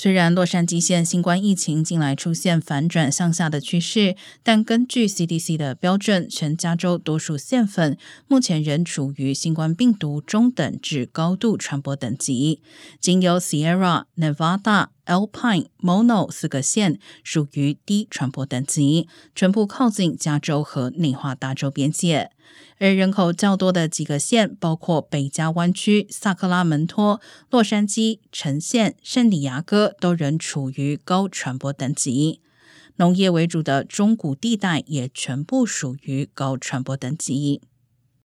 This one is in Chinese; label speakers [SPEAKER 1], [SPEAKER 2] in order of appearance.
[SPEAKER 1] 虽然洛杉矶县新冠疫情近来出现反转向下的趋势，但根据 CDC 的标准，全加州多数县份目前仍处于新冠病毒中等至高度传播等级，仅有 Sierra Nevada。Alpine、Mono 四个县属于低传播等级，全部靠近加州和内华达州边界。而人口较多的几个县，包括北加湾区、萨克拉门托、洛杉矶、城县、圣地亚哥，都仍处于高传播等级。农业为主的中谷地带也全部属于高传播等级。